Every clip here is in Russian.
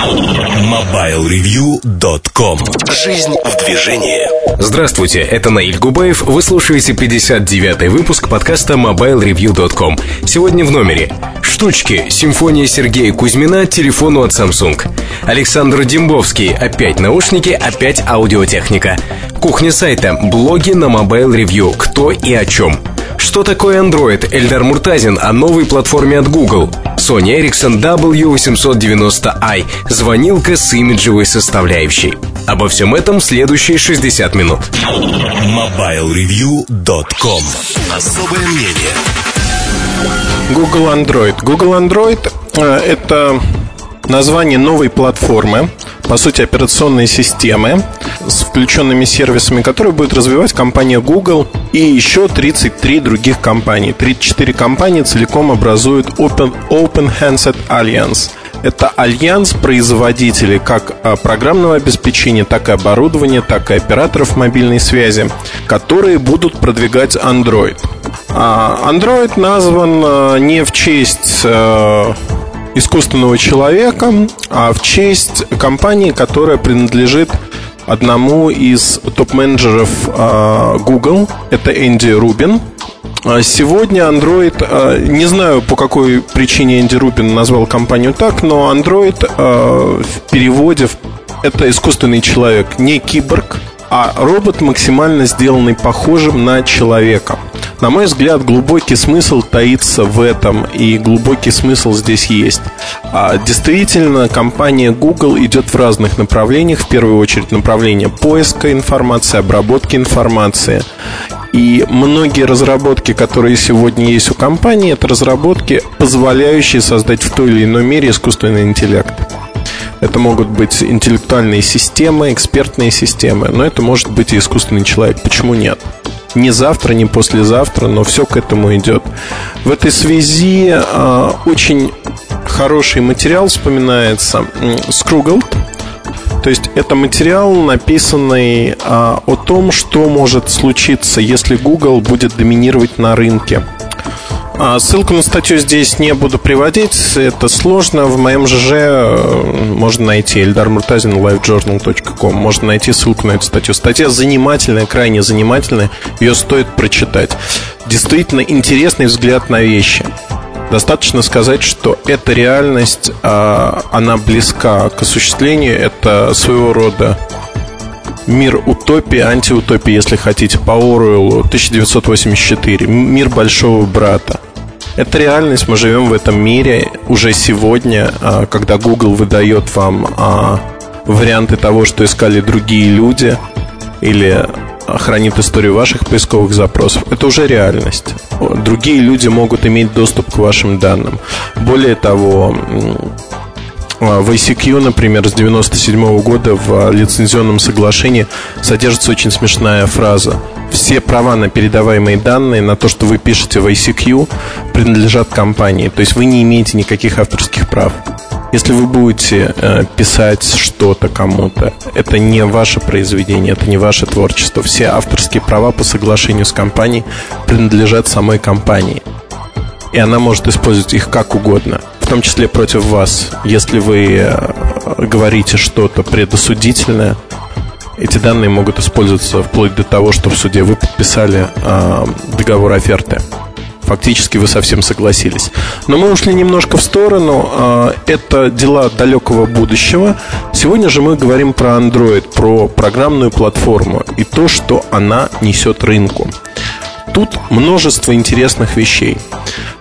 MobileReview.com Жизнь в движении Здравствуйте, это Наиль Губаев. Вы слушаете 59-й выпуск подкаста MobileReview.com. Сегодня в номере Штучки. Симфония Сергея Кузьмина телефону от Samsung. Александр Дембовский. Опять наушники, опять аудиотехника. Кухня сайта. Блоги на Mobile Review. Кто и о чем. Что такое Android? Эльдар Муртазин о новой платформе от Google. Sony Ericsson W890i. Звонилка с имиджевой составляющей. Обо всем этом в следующие 60 минут. MobileReview.com Особое мнение Google Android. Google Android э, это название новой платформы, по сути, операционной системы с включенными сервисами, которые будет развивать компания Google и еще 33 других компаний. 34 компании целиком образуют Open, Open Handset Alliance. Это альянс производителей как а, программного обеспечения, так и оборудования, так и операторов мобильной связи, которые будут продвигать Android. А, Android назван а, не в честь искусственного человека, а в честь компании, которая принадлежит одному из топ-менеджеров а, Google, это Энди Рубин. А сегодня Android, а, не знаю по какой причине Энди Рубин назвал компанию так, но Android в переводе это искусственный человек, не киборг, а робот максимально сделанный похожим на человека. На мой взгляд, глубокий смысл таится в этом, и глубокий смысл здесь есть. А действительно, компания Google идет в разных направлениях. В первую очередь направление поиска информации, обработки информации. И многие разработки, которые сегодня есть у компании, это разработки, позволяющие создать в той или иной мере искусственный интеллект. Это могут быть интеллектуальные системы, экспертные системы, но это может быть и искусственный человек. Почему нет? Не завтра, не послезавтра, но все к этому идет. В этой связи э, очень хороший материал вспоминается Скругл. То есть это материал, написанный а, о том, что может случиться, если Google будет доминировать на рынке. А, ссылку на статью здесь не буду приводить, это сложно. В моем ЖЖ э, можно найти Эльдар Муртазин livejournal.com. Можно найти ссылку на эту статью. Статья занимательная, крайне занимательная. Ее стоит прочитать. Действительно интересный взгляд на вещи. Достаточно сказать, что эта реальность, а, она близка к осуществлению. Это своего рода мир утопии, антиутопии, если хотите, по Оруэллу 1984. Мир большого брата. Это реальность, мы живем в этом мире уже сегодня, а, когда Google выдает вам а, варианты того, что искали другие люди, или хранит историю ваших поисковых запросов, это уже реальность. Другие люди могут иметь доступ к вашим данным. Более того, а, в ICQ, например, с 97 года в лицензионном соглашении содержится очень смешная фраза. Все права на передаваемые данные, на то, что вы пишете в ICQ, принадлежат компании. То есть вы не имеете никаких авторских прав. Если вы будете э, писать что-то кому-то, это не ваше произведение, это не ваше творчество. Все авторские права по соглашению с компанией принадлежат самой компании. И она может использовать их как угодно том числе против вас. Если вы э, говорите что-то предосудительное, эти данные могут использоваться вплоть до того, что в суде вы подписали э, договор оферты. Фактически вы совсем согласились. Но мы ушли немножко в сторону. Э, это дела далекого будущего. Сегодня же мы говорим про Android, про программную платформу и то, что она несет рынку. Тут множество интересных вещей.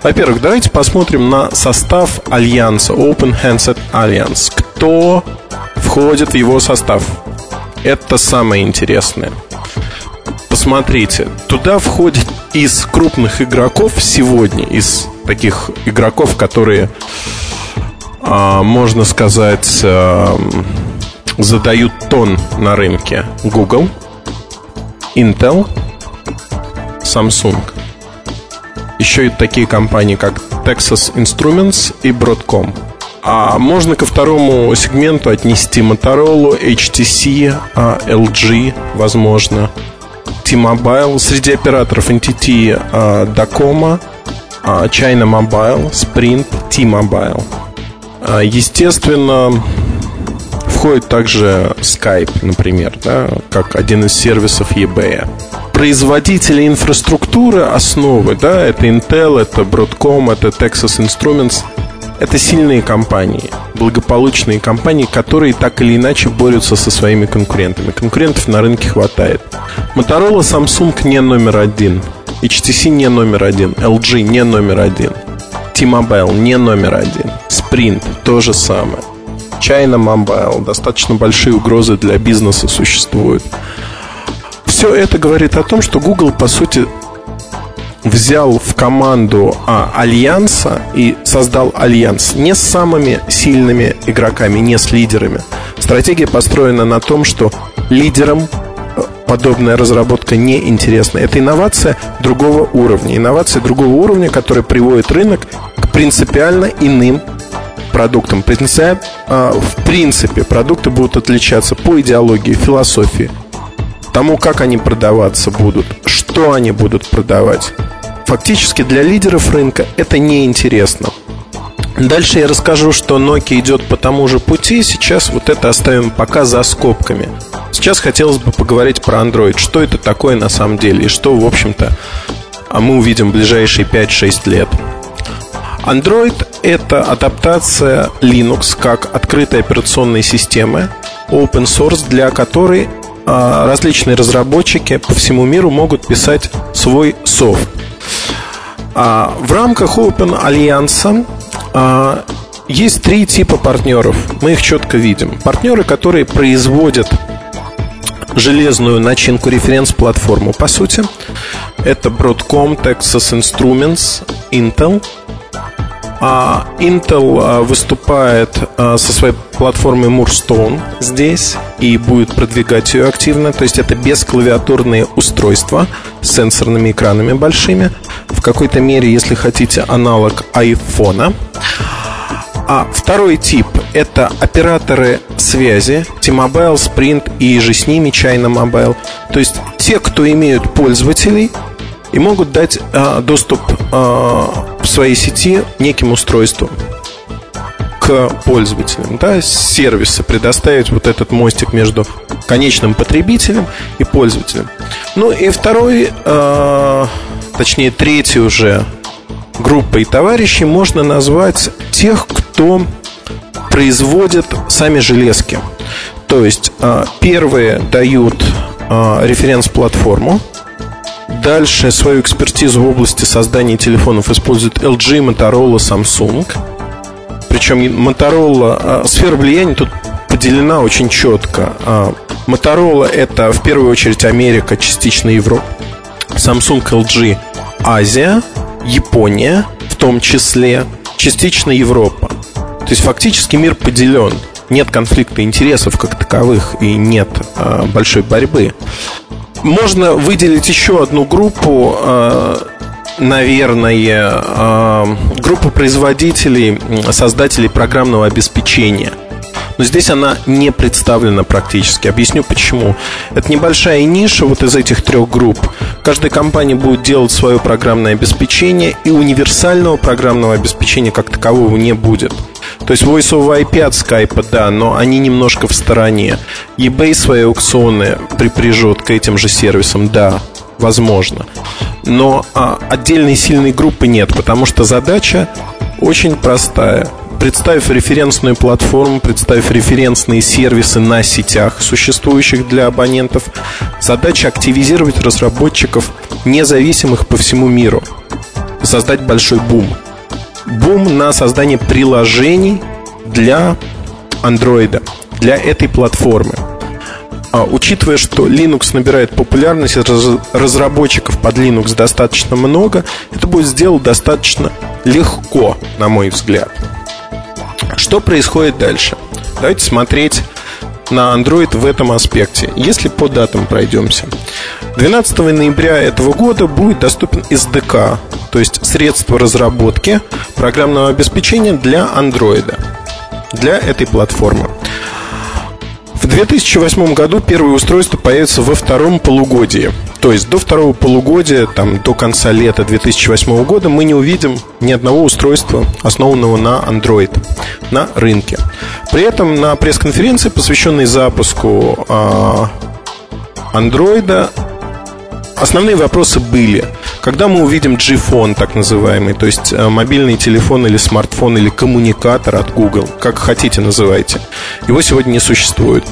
Во-первых, давайте посмотрим на состав Альянса, Open Handset Alliance. Кто входит в его состав? Это самое интересное. Посмотрите, туда входит из крупных игроков сегодня, из таких игроков, которые, а, можно сказать, а, задают тон на рынке. Google, Intel, Samsung. Еще и такие компании, как Texas Instruments и Broadcom. А можно ко второму сегменту отнести Motorola, HTC, LG, возможно, T-Mobile. Среди операторов NTT, Dacoma, China Mobile, Sprint, T-Mobile. Естественно, входит также Skype, например, да, как один из сервисов eBay. Производители инфраструктуры основы, да, это Intel, это Broadcom, это Texas Instruments, это сильные компании, благополучные компании, которые так или иначе борются со своими конкурентами. Конкурентов на рынке хватает. Motorola, Samsung не номер один. HTC не номер один. LG не номер один. T-Mobile не номер один. Sprint то же самое. China Mobile. Достаточно большие угрозы для бизнеса существуют. Все это говорит о том, что Google, по сути, взял в команду а, Альянса и создал Альянс не с самыми сильными игроками, не с лидерами. Стратегия построена на том, что лидерам э, подобная разработка не интересна. Это инновация другого уровня. Инновация другого уровня, которая приводит рынок к принципиально иным продуктам. А, в принципе, продукты будут отличаться по идеологии, философии, тому, как они продаваться будут, что они будут продавать. Фактически для лидеров рынка это неинтересно. Дальше я расскажу, что Nokia идет по тому же пути. Сейчас вот это оставим пока за скобками. Сейчас хотелось бы поговорить про Android. Что это такое на самом деле? И что, в общем-то, а мы увидим в ближайшие 5-6 лет. Android — это адаптация Linux как открытой операционной системы, open source, для которой а, различные разработчики по всему миру могут писать свой софт. А, в рамках Open Альянса есть три типа партнеров. Мы их четко видим. Партнеры, которые производят железную начинку референс-платформу, по сути. Это Broadcom, Texas Instruments, Intel – Intel а, выступает а, со своей платформой Moorstone здесь и будет продвигать ее активно. То есть это бесклавиатурные устройства с сенсорными экранами большими. В какой-то мере, если хотите, аналог айфона. А второй тип – это операторы связи T-Mobile, Sprint и же с ними China Mobile. То есть те, кто имеют пользователей – и могут дать э, доступ э, в своей сети неким устройством к пользователям, да, сервисы, предоставить вот этот мостик между конечным потребителем и пользователем. Ну и второй, э, точнее третий уже группой товарищей можно назвать тех, кто производит сами железки. То есть первые дают референс-платформу, Дальше свою экспертизу в области создания телефонов используют LG, Motorola, Samsung. Причем Motorola, а, сфера влияния тут поделена очень четко. А, Motorola это в первую очередь Америка, частично Европа. Samsung, LG, Азия, Япония, в том числе, частично Европа. То есть фактически мир поделен. Нет конфликта интересов как таковых и нет а, большой борьбы. Можно выделить еще одну группу, э, наверное, э, группу производителей, создателей программного обеспечения. Но здесь она не представлена практически. Объясню почему. Это небольшая ниша вот из этих трех групп. Каждая компания будет делать свое программное обеспечение, и универсального программного обеспечения как такового не будет. То есть Voice over IP от Skype, да, но они немножко в стороне. eBay свои аукционы припряжет к этим же сервисам, да, возможно. Но а, отдельной сильной группы нет, потому что задача очень простая. Представив референсную платформу, представив референсные сервисы на сетях, существующих для абонентов, задача активизировать разработчиков, независимых по всему миру, создать большой бум – бум на создание приложений для Android, для этой платформы. А, учитывая, что Linux набирает популярность, разработчиков под Linux достаточно много, это будет сделать достаточно легко, на мой взгляд. Что происходит дальше? Давайте смотреть на Android в этом аспекте. Если по датам пройдемся. 12 ноября этого года будет доступен SDK, то есть средство разработки программного обеспечения для Android, для этой платформы. В 2008 году первое устройство появится во втором полугодии. То есть до второго полугодия, там, до конца лета 2008 года мы не увидим ни одного устройства, основанного на Android, на рынке. При этом на пресс-конференции, посвященной запуску андроида, основные вопросы были. Когда мы увидим G-Phone, так называемый, то есть э, мобильный телефон или смартфон или коммуникатор от Google, как хотите называйте, его сегодня не существует.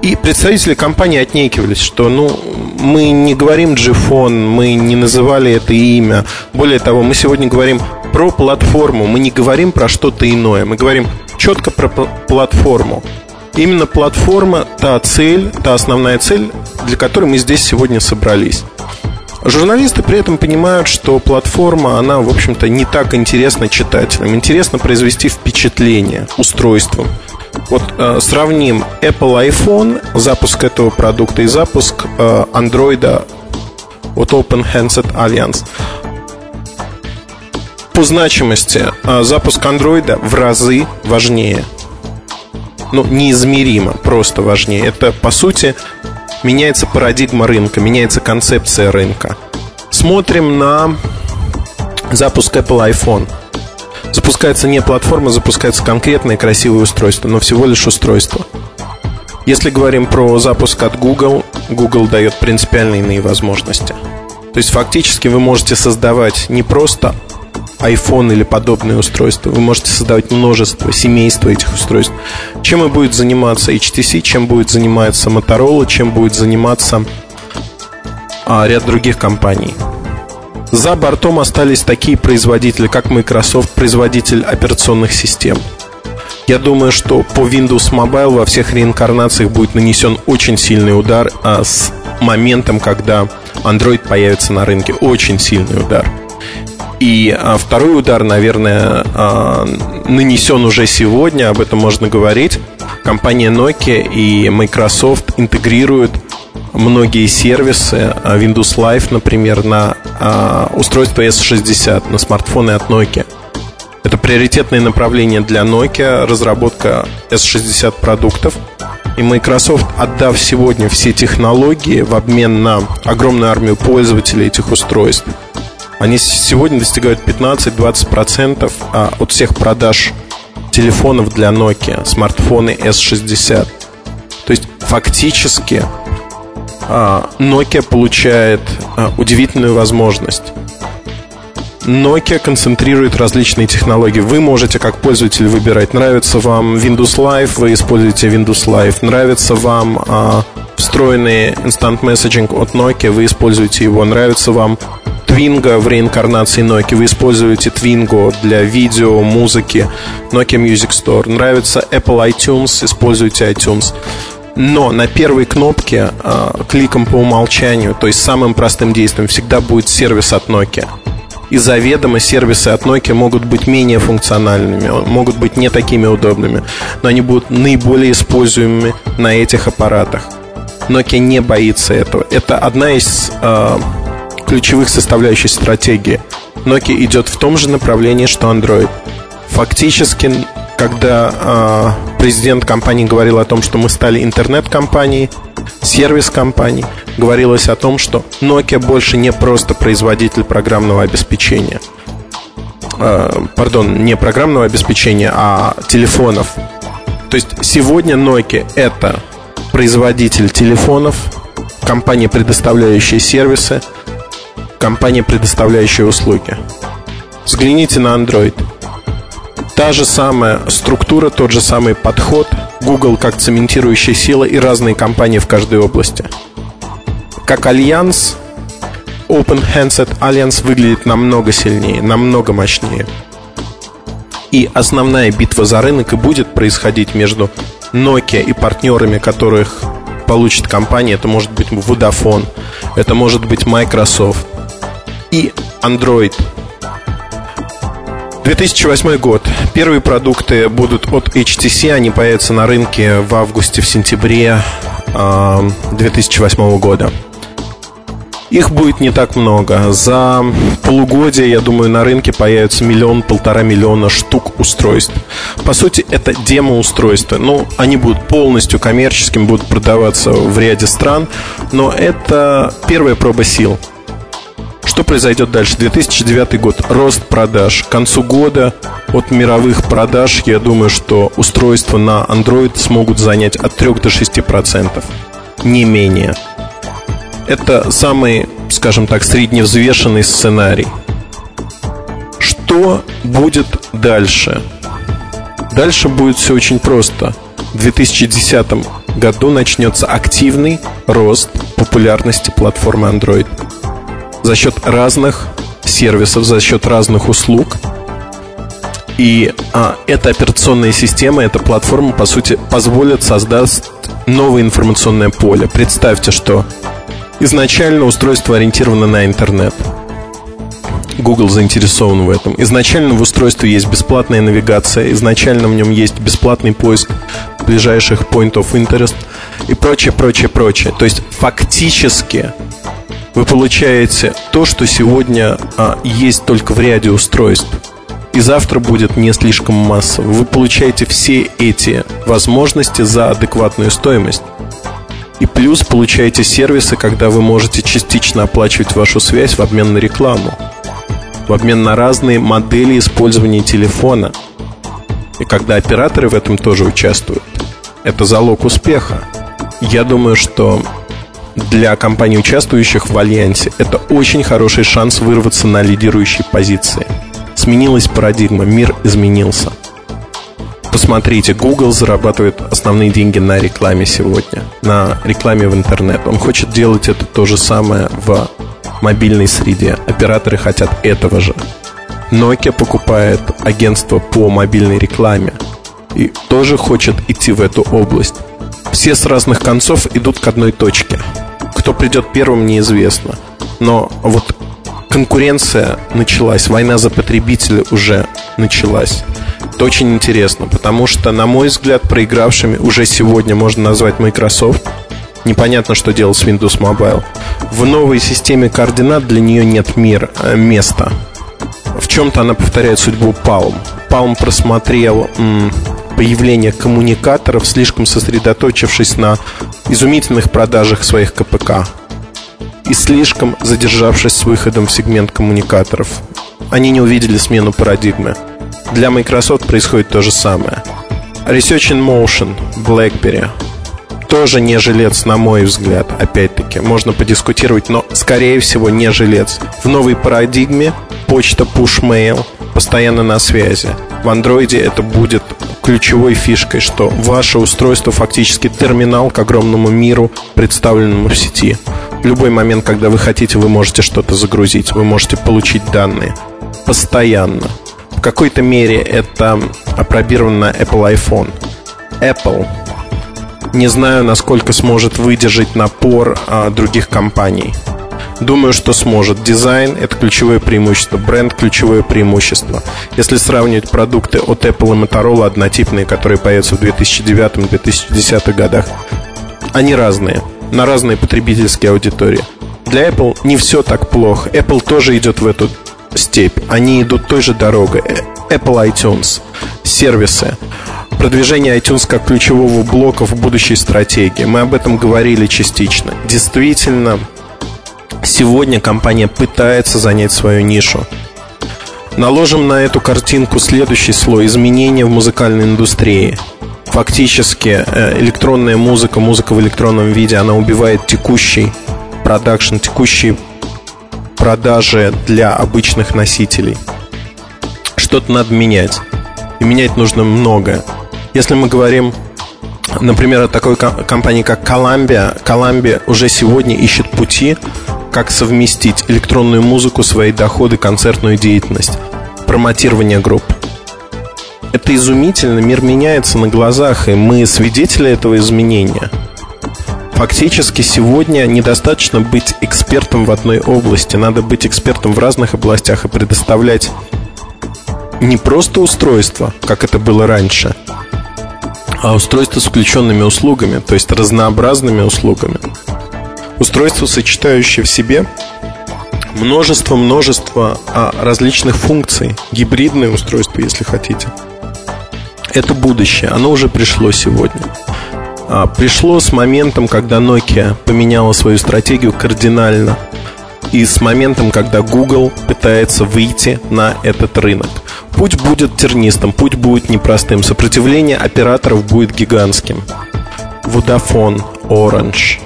И представители компании отнекивались, что ну, мы не говорим G-Phone, мы не называли это имя. Более того, мы сегодня говорим про платформу, мы не говорим про что-то иное, мы говорим четко про платформу. Именно платформа – та цель, та основная цель, для которой мы здесь сегодня собрались. Журналисты при этом понимают, что платформа, она, в общем-то, не так интересна читателям. Интересно произвести впечатление устройством. Вот э, сравним Apple iPhone, запуск этого продукта и запуск э, Android от Open Handset Alliance. По значимости э, запуск Android в разы важнее. Ну, неизмеримо, просто важнее. Это, по сути, меняется парадигма рынка, меняется концепция рынка. Смотрим на запуск Apple iPhone. Запускается не платформа, запускается конкретное красивое устройство, но всего лишь устройство. Если говорим про запуск от Google, Google дает принципиально иные возможности. То есть фактически вы можете создавать не просто iPhone или подобные устройства. Вы можете создавать множество, семейство этих устройств. Чем и будет заниматься HTC, чем будет заниматься Motorola, чем будет заниматься а, ряд других компаний. За бортом остались такие производители, как Microsoft, производитель операционных систем. Я думаю, что по Windows Mobile во всех реинкарнациях будет нанесен очень сильный удар а с моментом, когда Android появится на рынке. Очень сильный удар. И а, второй удар, наверное, а, нанесен уже сегодня, об этом можно говорить. Компания Nokia и Microsoft интегрируют многие сервисы, а, Windows Live, например, на устройство S60, на смартфоны от Nokia. Это приоритетное направление для Nokia, разработка S60 продуктов. И Microsoft, отдав сегодня все технологии в обмен на огромную армию пользователей этих устройств, они сегодня достигают 15-20% а, от всех продаж телефонов для Nokia, смартфоны S60. То есть фактически а, Nokia получает а, удивительную возможность. Nokia концентрирует различные технологии. Вы можете как пользователь выбирать, нравится вам Windows Live, вы используете Windows Live, нравится вам встроенный Instant Messaging от Nokia, вы используете его, нравится вам Twingo в реинкарнации Nokia. Вы используете Twingo для видео, музыки, Nokia Music Store. Нравится Apple iTunes, используйте iTunes. Но на первой кнопке э, кликом по умолчанию, то есть самым простым действием, всегда будет сервис от Nokia. И заведомо сервисы от Nokia могут быть менее функциональными, могут быть не такими удобными, но они будут наиболее используемыми на этих аппаратах. Nokia не боится этого. Это одна из э, ключевых составляющих стратегии. Nokia идет в том же направлении, что Android. Фактически, когда э, президент компании говорил о том, что мы стали интернет-компанией, сервис-компанией, говорилось о том, что Nokia больше не просто производитель программного обеспечения. Э, пардон, не программного обеспечения, а телефонов. То есть сегодня Nokia это производитель телефонов, компания, предоставляющая сервисы, компания, предоставляющая услуги. Взгляните на Android. Та же самая структура, тот же самый подход. Google как цементирующая сила и разные компании в каждой области. Как альянс, Open Handset Alliance выглядит намного сильнее, намного мощнее. И основная битва за рынок и будет происходить между Nokia и партнерами, которых получит компания. Это может быть Vodafone, это может быть Microsoft, и Android. 2008 год. Первые продукты будут от HTC. Они появятся на рынке в августе, в сентябре 2008 года. Их будет не так много. За полугодие, я думаю, на рынке появится миллион-полтора миллиона штук устройств. По сути, это демо-устройства. Ну, они будут полностью коммерческими, будут продаваться в ряде стран. Но это первая проба сил. Что произойдет дальше? 2009 год. Рост продаж. К концу года от мировых продаж, я думаю, что устройства на Android смогут занять от 3 до 6%. Не менее. Это самый, скажем так, средневзвешенный сценарий. Что будет дальше? Дальше будет все очень просто. В 2010 году начнется активный рост популярности платформы Android за счет разных сервисов, за счет разных услуг. И а, эта операционная система, эта платформа, по сути, позволит создать новое информационное поле. Представьте, что изначально устройство ориентировано на интернет. Google заинтересован в этом. Изначально в устройстве есть бесплатная навигация, изначально в нем есть бесплатный поиск ближайших point of interest и прочее, прочее, прочее. То есть фактически вы получаете то, что сегодня а, есть только в ряде устройств. И завтра будет не слишком массово. Вы получаете все эти возможности за адекватную стоимость. И плюс получаете сервисы, когда вы можете частично оплачивать вашу связь в обмен на рекламу. В обмен на разные модели использования телефона. И когда операторы в этом тоже участвуют. Это залог успеха. Я думаю, что для компаний, участвующих в Альянсе, это очень хороший шанс вырваться на лидирующие позиции. Сменилась парадигма, мир изменился. Посмотрите, Google зарабатывает основные деньги на рекламе сегодня, на рекламе в интернет. Он хочет делать это то же самое в мобильной среде. Операторы хотят этого же. Nokia покупает агентство по мобильной рекламе и тоже хочет идти в эту область. Все с разных концов идут к одной точке. Кто придет первым, неизвестно. Но вот конкуренция началась, война за потребителя уже началась. Это очень интересно, потому что, на мой взгляд, проигравшими уже сегодня можно назвать Microsoft. Непонятно, что делать с Windows Mobile. В новой системе координат для нее нет мир, э, места. В чем-то она повторяет судьбу Palm. Palm просмотрел появление коммуникаторов, слишком сосредоточившись на изумительных продажах своих КПК и слишком задержавшись с выходом в сегмент коммуникаторов. Они не увидели смену парадигмы. Для Microsoft происходит то же самое. Research in Motion, BlackBerry. Тоже не жилец, на мой взгляд, опять-таки. Можно подискутировать, но, скорее всего, не жилец. В новой парадигме почта push mail постоянно на связи. В андроиде это будет ключевой фишкой, что ваше устройство фактически терминал к огромному миру, представленному в сети. В любой момент, когда вы хотите, вы можете что-то загрузить, вы можете получить данные. Постоянно. В какой-то мере это опробировано Apple iPhone. Apple не знаю, насколько сможет выдержать напор а, других компаний. Думаю, что сможет. Дизайн – это ключевое преимущество, бренд – ключевое преимущество. Если сравнивать продукты от Apple и Motorola однотипные, которые появятся в 2009-2010 годах, они разные, на разные потребительские аудитории. Для Apple не все так плохо. Apple тоже идет в эту степь. Они идут той же дорогой. Apple iTunes, сервисы, продвижение iTunes как ключевого блока в будущей стратегии. Мы об этом говорили частично. Действительно, Сегодня компания пытается занять свою нишу. Наложим на эту картинку следующий слой изменения в музыкальной индустрии. Фактически э, электронная музыка, музыка в электронном виде, она убивает текущий продакшн, текущие продажи для обычных носителей. Что-то надо менять. И менять нужно многое. Если мы говорим Например, от такой компании, как Columbia, Columbia уже сегодня ищет пути, как совместить электронную музыку, свои доходы, концертную деятельность, промотирование групп. Это изумительно, мир меняется на глазах, и мы свидетели этого изменения. Фактически сегодня недостаточно быть экспертом в одной области, надо быть экспертом в разных областях и предоставлять не просто устройство, как это было раньше, а устройство с включенными услугами, то есть разнообразными услугами. Устройство, сочетающее в себе множество-множество а, различных функций, гибридное устройство, если хотите. Это будущее, оно уже пришло сегодня. А, пришло с моментом, когда Nokia поменяла свою стратегию кардинально. и с моментом, когда Google пытается выйти на этот рынок. Путь будет тернистым, путь будет непростым, сопротивление операторов будет гигантским. Vodafone, Orange,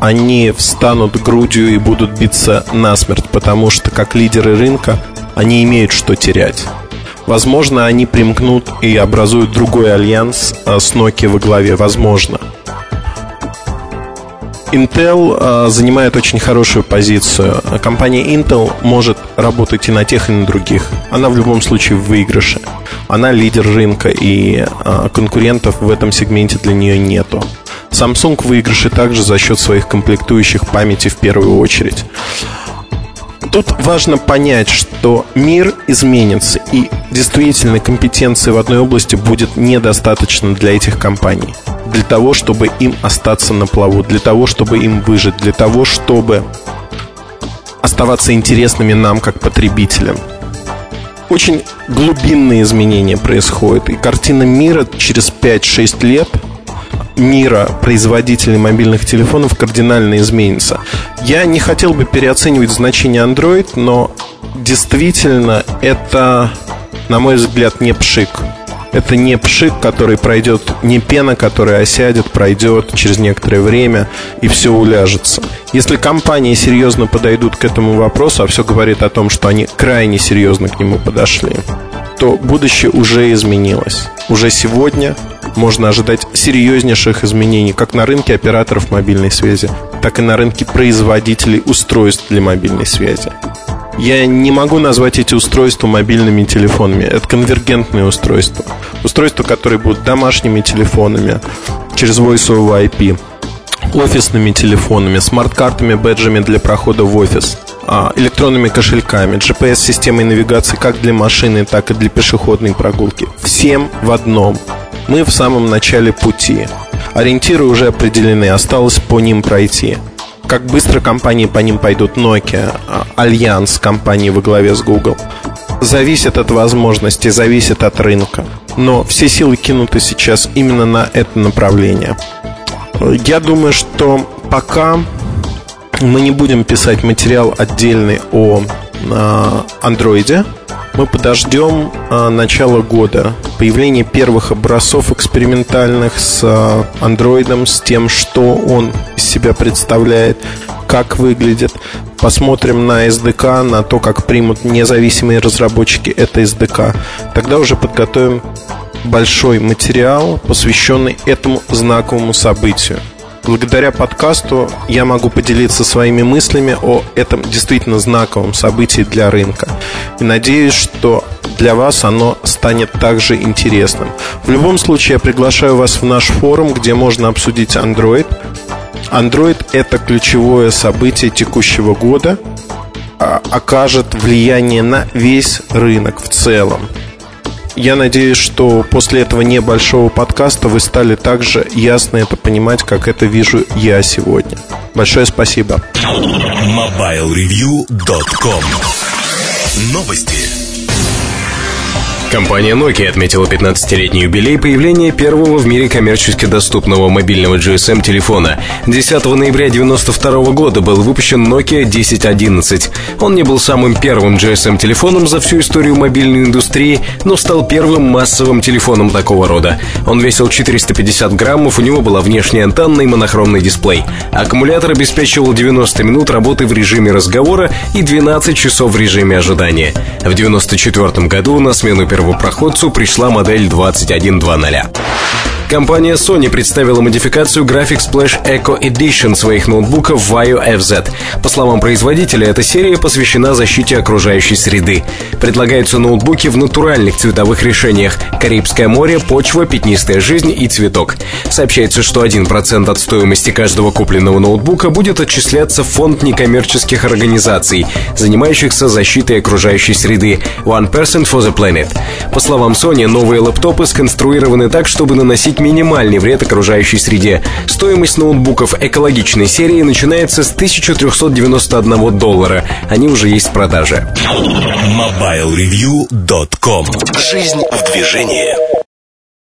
они встанут грудью и будут биться насмерть, потому что как лидеры рынка они имеют что терять. Возможно, они примкнут и образуют другой альянс а, с Nokia во главе. Возможно. Intel э, занимает очень хорошую позицию. Компания Intel может работать и на тех, и на других. Она в любом случае в выигрыше. Она лидер рынка, и э, конкурентов в этом сегменте для нее нету. Samsung в выигрыше также за счет своих комплектующих памяти в первую очередь. Тут важно понять, что мир изменится, и действительно компетенции в одной области будет недостаточно для этих компаний для того, чтобы им остаться на плаву, для того, чтобы им выжить, для того, чтобы оставаться интересными нам, как потребителям. Очень глубинные изменения происходят, и картина мира через 5-6 лет мира производителей мобильных телефонов кардинально изменится. Я не хотел бы переоценивать значение Android, но действительно это, на мой взгляд, не пшик. Это не пшик, который пройдет, не пена, которая осядет, пройдет через некоторое время и все уляжется. Если компании серьезно подойдут к этому вопросу, а все говорит о том, что они крайне серьезно к нему подошли, то будущее уже изменилось. Уже сегодня можно ожидать серьезнейших изменений как на рынке операторов мобильной связи, так и на рынке производителей устройств для мобильной связи. Я не могу назвать эти устройства мобильными телефонами. Это конвергентные устройства. Устройства, которые будут домашними телефонами через Voice over IP, офисными телефонами, смарт-картами, бэджами для прохода в офис, электронными кошельками, GPS-системой навигации как для машины, так и для пешеходной прогулки. Всем в одном. Мы в самом начале пути. Ориентиры уже определены, осталось по ним пройти как быстро компании по ним пойдут Nokia, а, Альянс компании во главе с Google. Зависит от возможностей, зависит от рынка. Но все силы кинуты сейчас именно на это направление. Я думаю, что пока мы не будем писать материал отдельный о андроиде, мы подождем а, начала года, появление первых образцов экспериментальных с а, андроидом, с тем, что он из себя представляет, как выглядит. Посмотрим на SDK, на то, как примут независимые разработчики это SDK. Тогда уже подготовим большой материал, посвященный этому знаковому событию. Благодаря подкасту я могу поделиться своими мыслями о этом действительно знаковом событии для рынка. И надеюсь, что для вас оно станет также интересным. В любом случае, я приглашаю вас в наш форум, где можно обсудить Android. Android – это ключевое событие текущего года, а, окажет влияние на весь рынок в целом. Я надеюсь, что после этого небольшого подкаста вы стали так же ясно это понимать, как это вижу я сегодня. Большое спасибо. MobileReview.com Новости. Компания Nokia отметила 15-летний юбилей появления первого в мире коммерчески доступного мобильного GSM-телефона. 10 ноября 1992 года был выпущен Nokia 1011. Он не был самым первым GSM-телефоном за всю историю мобильной индустрии, но стал первым массовым телефоном такого рода. Он весил 450 граммов, у него была внешняя антенна и монохромный дисплей. Аккумулятор обеспечивал 90 минут работы в режиме разговора и 12 часов в режиме ожидания. В 1994 году на смену первопроходцу пришла модель 2100. Компания Sony представила модификацию Graphics Splash Eco Edition своих ноутбуков Vaio FZ. По словам производителя, эта серия посвящена защите окружающей среды. Предлагаются ноутбуки в натуральных цветовых решениях – Карибское море, почва, пятнистая жизнь и цветок. Сообщается, что 1% от стоимости каждого купленного ноутбука будет отчисляться в фонд некоммерческих организаций, занимающихся защитой окружающей среды One Person for the Planet. По словам Sony, новые лэптопы сконструированы так, чтобы наносить минимальный вред окружающей среде. Стоимость ноутбуков экологичной серии начинается с 1391 доллара. Они уже есть в продаже. MobileReview.com Жизнь в движении.